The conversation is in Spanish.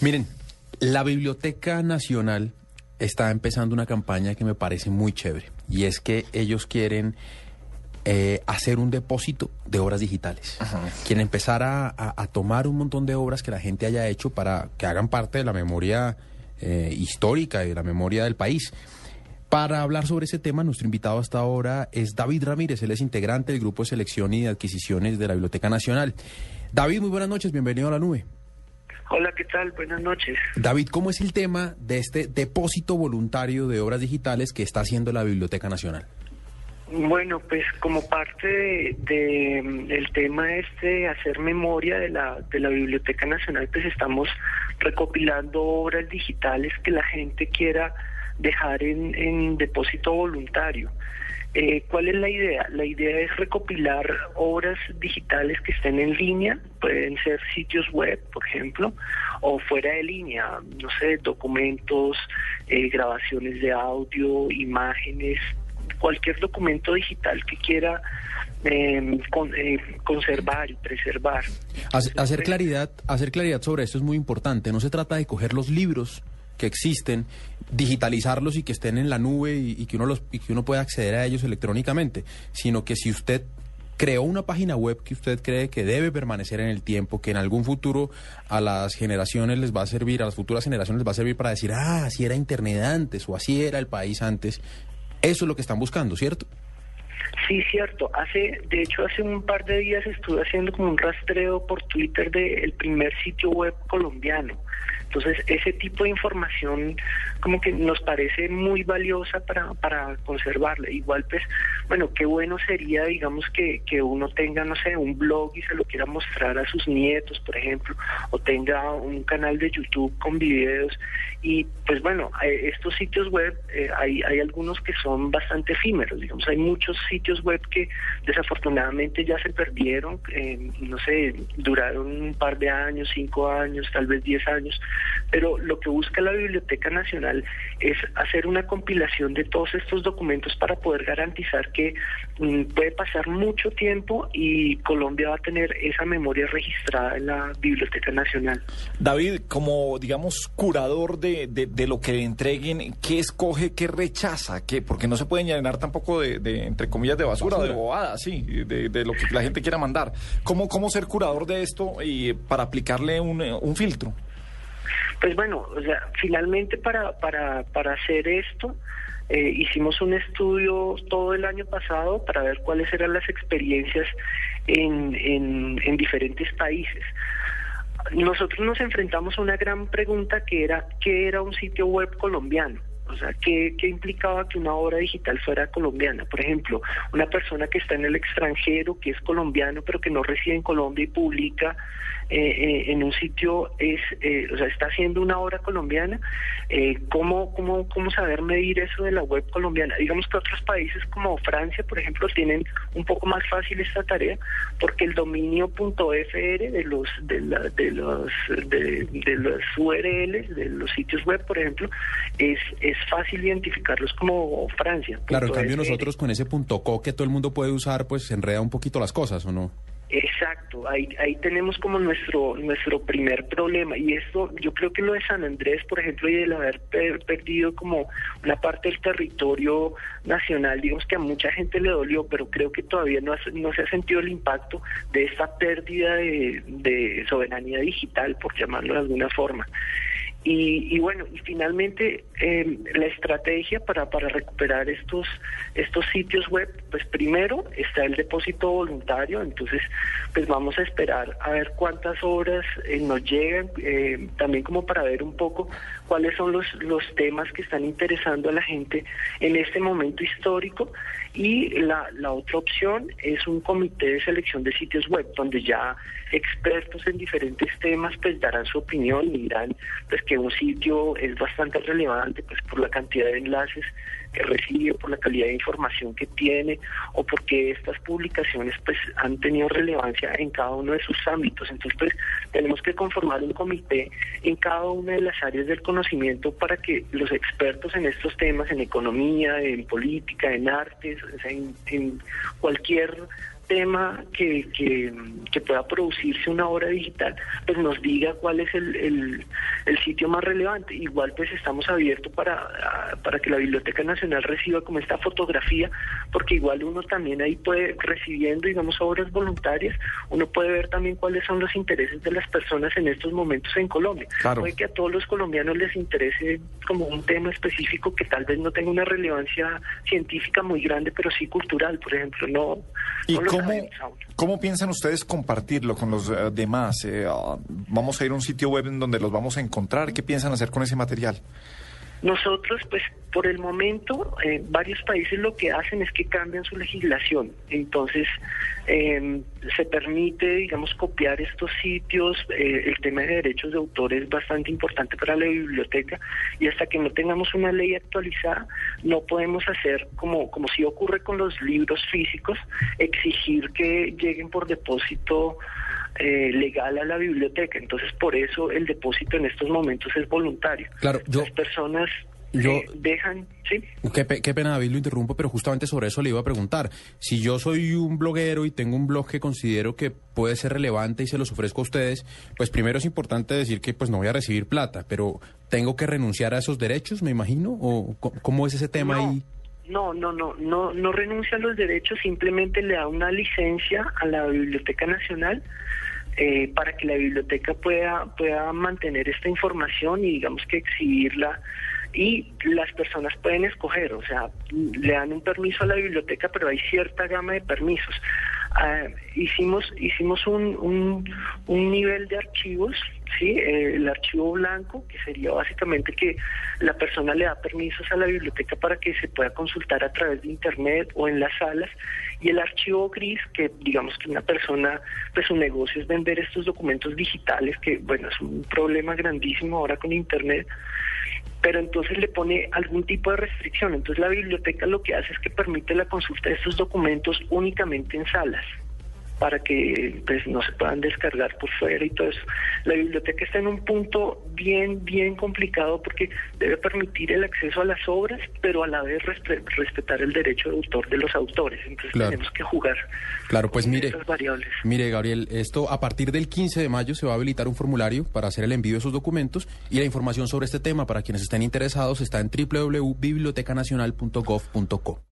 Miren, la Biblioteca Nacional está empezando una campaña que me parece muy chévere y es que ellos quieren eh, hacer un depósito de obras digitales. Quieren empezar a, a, tomar un montón de obras que la gente haya hecho para que hagan parte de la memoria eh, histórica y de la memoria del país. Para hablar sobre ese tema, nuestro invitado hasta ahora es David Ramírez, él es integrante del Grupo de Selección y de Adquisiciones de la Biblioteca Nacional. David, muy buenas noches, bienvenido a la nube. Hola, ¿qué tal? Buenas noches. David, ¿cómo es el tema de este depósito voluntario de obras digitales que está haciendo la Biblioteca Nacional? Bueno, pues como parte de, del tema este, hacer memoria de la, de la Biblioteca Nacional, pues estamos recopilando obras digitales que la gente quiera dejar en, en depósito voluntario. Eh, ¿Cuál es la idea? La idea es recopilar obras digitales que estén en línea, pueden ser sitios web, por ejemplo, o fuera de línea, no sé, documentos, eh, grabaciones de audio, imágenes, cualquier documento digital que quiera eh, conservar y preservar. Hacer claridad, hacer claridad sobre esto es muy importante. No se trata de coger los libros que existen, digitalizarlos y que estén en la nube y, que uno los y que uno pueda acceder a ellos electrónicamente, sino que si usted creó una página web que usted cree que debe permanecer en el tiempo, que en algún futuro a las generaciones les va a servir, a las futuras generaciones les va a servir para decir, ah, así era Internet antes o así era el país antes. Eso es lo que están buscando, ¿cierto? Sí, cierto. Hace, de hecho, hace un par de días estuve haciendo como un rastreo por Twitter del primer sitio web colombiano. Entonces, ese tipo de información como que nos parece muy valiosa para, para conservarla. Igual, pues, bueno, qué bueno sería, digamos, que, que uno tenga, no sé, un blog y se lo quiera mostrar a sus nietos, por ejemplo, o tenga un canal de YouTube con videos. Y, pues, bueno, eh, estos sitios web, eh, hay, hay algunos que son bastante efímeros, digamos, hay muchos sitios web que desafortunadamente ya se perdieron, eh, no sé, duraron un par de años, cinco años, tal vez diez años, pero lo que busca la Biblioteca Nacional es hacer una compilación de todos estos documentos para poder garantizar que mm, puede pasar mucho tiempo y Colombia va a tener esa memoria registrada en la Biblioteca Nacional. David, como digamos curador de, de, lo que le entreguen, ¿qué escoge, qué rechaza? ¿Qué? Porque no se pueden llenar tampoco de, entre comillas, de basura, de bobada, sí, de, lo que la gente quiera mandar. ¿Cómo, cómo ser curador de esto y para aplicarle un, un filtro? Pues bueno, o sea, finalmente para, para, para hacer esto, eh, hicimos un estudio todo el año pasado para ver cuáles eran las experiencias en, en, en diferentes países. Nosotros nos enfrentamos a una gran pregunta que era, ¿qué era un sitio web colombiano? O sea, ¿qué, ¿qué, implicaba que una obra digital fuera colombiana? Por ejemplo, una persona que está en el extranjero, que es colombiano, pero que no reside en Colombia y publica eh, eh, en un sitio es, eh, o sea, está haciendo una obra colombiana, ¿cómo, cómo, ¿cómo saber medir eso de la web colombiana? Digamos que otros países como Francia, por ejemplo, tienen un poco más fácil esta tarea porque el dominio .fr de los de, la, de los de, de los URLs de los sitios web, por ejemplo, es es fácil identificarlos como Francia. Claro, en cambio nosotros con ese .co que todo el mundo puede usar, pues enreda un poquito las cosas, ¿o no? Exacto, ahí, ahí tenemos como nuestro nuestro primer problema y esto yo creo que lo de San Andrés, por ejemplo, y el haber perdido como una parte del territorio nacional, digamos que a mucha gente le dolió, pero creo que todavía no, no se ha sentido el impacto de esta pérdida de, de soberanía digital, por llamarlo de alguna forma. Y, bueno, y finalmente em, la estrategia para, para recuperar estos, estos sitios web, pues primero está el depósito voluntario, entonces pues vamos a esperar a ver cuántas obras eh, nos llegan, eh, también como para ver un poco cuáles son los, los temas que están interesando a la gente en este momento histórico. Y la, la otra opción es un comité de selección de sitios web, donde ya expertos en diferentes temas pues darán su opinión y dirán pues que un sitio es bastante relevante pues por la cantidad de enlaces que recibe, por la calidad de información que tiene o porque estas publicaciones pues han tenido relevancia en cada uno de sus ámbitos. Entonces pues tenemos que conformar un comité en cada una de las áreas del conocimiento para que los expertos en estos temas, en economía, en política, en artes, en, cualquier tema que, que, pueda producirse una obra digital, pues nos diga cuál es el, el, sitio más relevante. Igual pues estamos abiertos para, para que la Biblioteca Nacional reciba como esta fotografía, porque igual uno también ahí puede, recibiendo, digamos, obras voluntarias, uno puede ver también cuáles son los intereses de las personas en estos momentos en Colombia. Puede que a todos los colombianos les interese como un tema específico que tal vez no tenga una relevancia científica muy grande, pero sí cultural, por ejemplo. No, ¿Y cómo, cómo, piensan ustedes compartirlo con los eh, demás? Eh, ah, ¿Vamos a ir a un sitio web en donde los vamos a encontrar? ¿Qué piensan hacer con ese material? Nosotros, pues, por el momento, eh, varios países lo que hacen es que cambian su legislación. Entonces, em, se permite, digamos, copiar estos sitios. Eh, el tema de derechos de autor es bastante importante para la biblioteca y hasta que no tengamos una ley actualizada, no podemos hacer, como, como si ocurre con los libros físicos, exigir que lleguen por depósito eh, legal a la biblioteca. Entonces, por eso el depósito en estos momentos es voluntario. Claro, yo... Las personas yo, eh, dejan, ¿sí? Qué, pena, David, lo interrumpo, pero justamente sobre eso le iba a preguntar. Si yo soy un bloguero y tengo un blog que considero que puede ser relevante y se los ofrezco a ustedes, pues primero es importante decir que pues no voy a recibir plata, pero ¿tengo que renunciar a esos derechos, me imagino? ¿O cómo es ese tema ahí? No, no, no, no, no renuncia a los derechos, simplemente le da una licencia a la Biblioteca Nacional eh, para que la biblioteca pueda, pueda mantener esta información y digamos que exhibirla y las personas pueden escoger, o sea, le dan un permiso a la biblioteca, pero hay cierta gama de permisos. Ah, hicimos hicimos un, un, nivel de archivos, ¿sí? Eh, el archivo blanco, que sería básicamente que la persona le da permisos a la biblioteca para que se pueda consultar a través de Internet o en las salas, y el archivo gris, que digamos que una persona, pues su negocio es vender estos documentos digitales, que bueno, es un problema grandísimo ahora con Internet pero entonces le pone algún tipo de restricción. Entonces la biblioteca lo que hace es que permite la consulta de estos documentos únicamente en salas para que pues no se puedan descargar por fuera y todo eso. La biblioteca está en un punto bien, bien complicado porque debe permitir el acceso a las obras, pero a la vez respetar el derecho de autor de los autores. Entonces tenemos que jugar. Claro, pues mire, variables. mire Gabriel, esto a partir del 15 de mayo se va a habilitar un formulario para hacer el envío de esos documentos y la información sobre este tema para quienes estén interesados está en www.bibliotecanacional.gov.co.